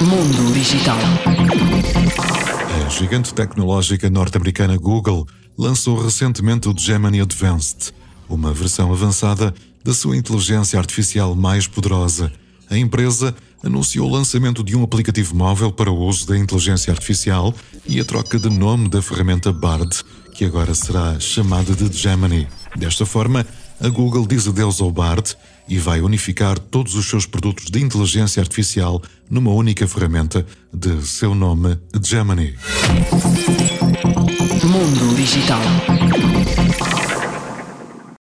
Mundo Digital. A gigante tecnológica norte-americana Google lançou recentemente o Gemini Advanced, uma versão avançada da sua inteligência artificial mais poderosa. A empresa anunciou o lançamento de um aplicativo móvel para o uso da inteligência artificial e a troca de nome da ferramenta Bard, que agora será chamada de Gemini. Desta forma, a Google diz adeus ao Bard e vai unificar todos os seus produtos de inteligência artificial numa única ferramenta de seu nome, Gemini. Mundo Digital.